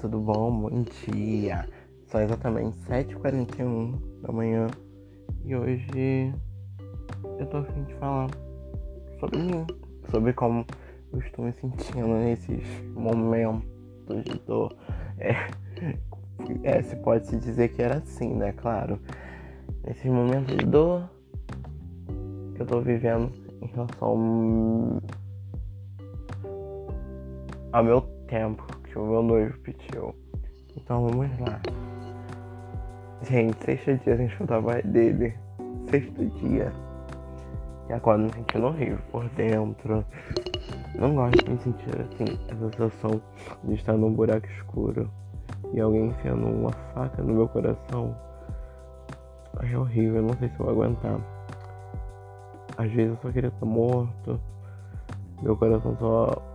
tudo bom? Bom dia! São exatamente 7h41 da manhã e hoje eu tô a fim de falar sobre mim, sobre como eu estou me sentindo nesses momentos de dor. É, é se pode se dizer que era assim, né? Claro. Nesses momentos de dor que eu tô vivendo em relação ao meu tempo que o meu noivo pediu. Então vamos lá. Gente, sexto dia sem escutar a voz dele. Sexto dia. E agora me sentindo horrível por dentro. Não gosto de me sentir assim, essa sensação de estar num buraco escuro e alguém enfiando uma faca no meu coração. É horrível, não sei se eu vou aguentar. Às vezes eu só queria estar morto. Meu coração só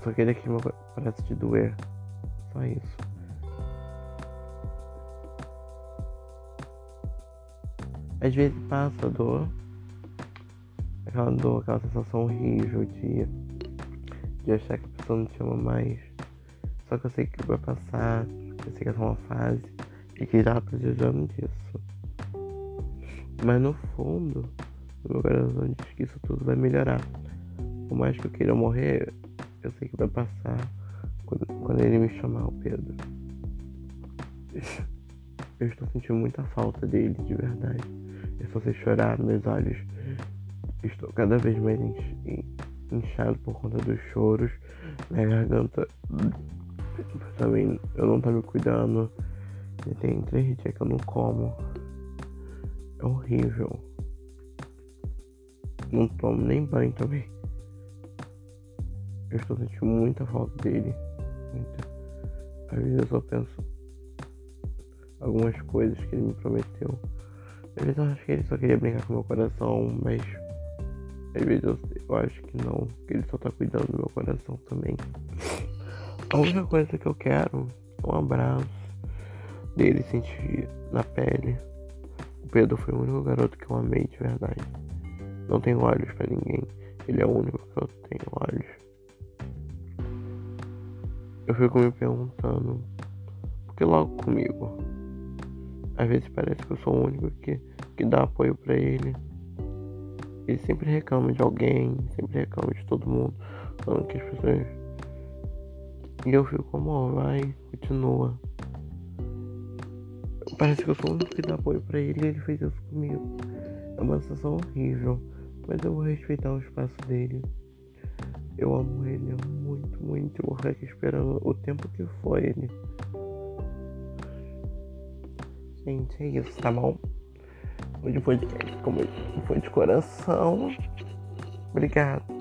Eu só queria que meu parasse de doer. Só isso. Às vezes passa a dor. Aquela dor, aquela sensação horrível de, de achar que a pessoa não te ama mais. Só que eu sei que vai passar, eu sei que é só uma fase e que já precisando disso. Mas no fundo, o meu coração diz que isso tudo vai melhorar. Por mais que eu queira morrer, eu sei que vai passar quando, quando ele me chamar o Pedro. Eu estou sentindo muita falta dele, de verdade. Eu só sei chorar meus olhos. Estou cada vez mais inchado por conta dos choros. Minha garganta também eu não tô me cuidando. E tem três dias que eu não como. É horrível. Não tomo nem banho também. Eu estou sentindo muita falta dele. Muita. Às vezes eu só penso algumas coisas que ele me prometeu. Às vezes eu acho que ele só queria brincar com meu coração, mas às vezes eu, eu acho que não, que ele só tá cuidando do meu coração também. A única coisa que eu quero é um abraço dele sentir na pele. O Pedro foi o único garoto que eu amei de verdade. Não tenho olhos para ninguém. Ele é o único que eu tenho olhos. Eu fico me perguntando, por que logo comigo? Às vezes parece que eu sou o único que, que dá apoio para ele. Ele sempre reclama de alguém, sempre reclama de todo mundo, falando que as pessoas. E eu fico ó, vai, continua. Parece que eu sou o único que dá apoio pra ele e ele fez isso comigo. É uma sensação horrível, mas eu vou respeitar o espaço dele. Eu amo ele muito, muito. Eu vou ficar aqui esperando o tempo que for ele. Gente, é isso, tá bom? Hoje foi de, como foi de coração. Obrigado.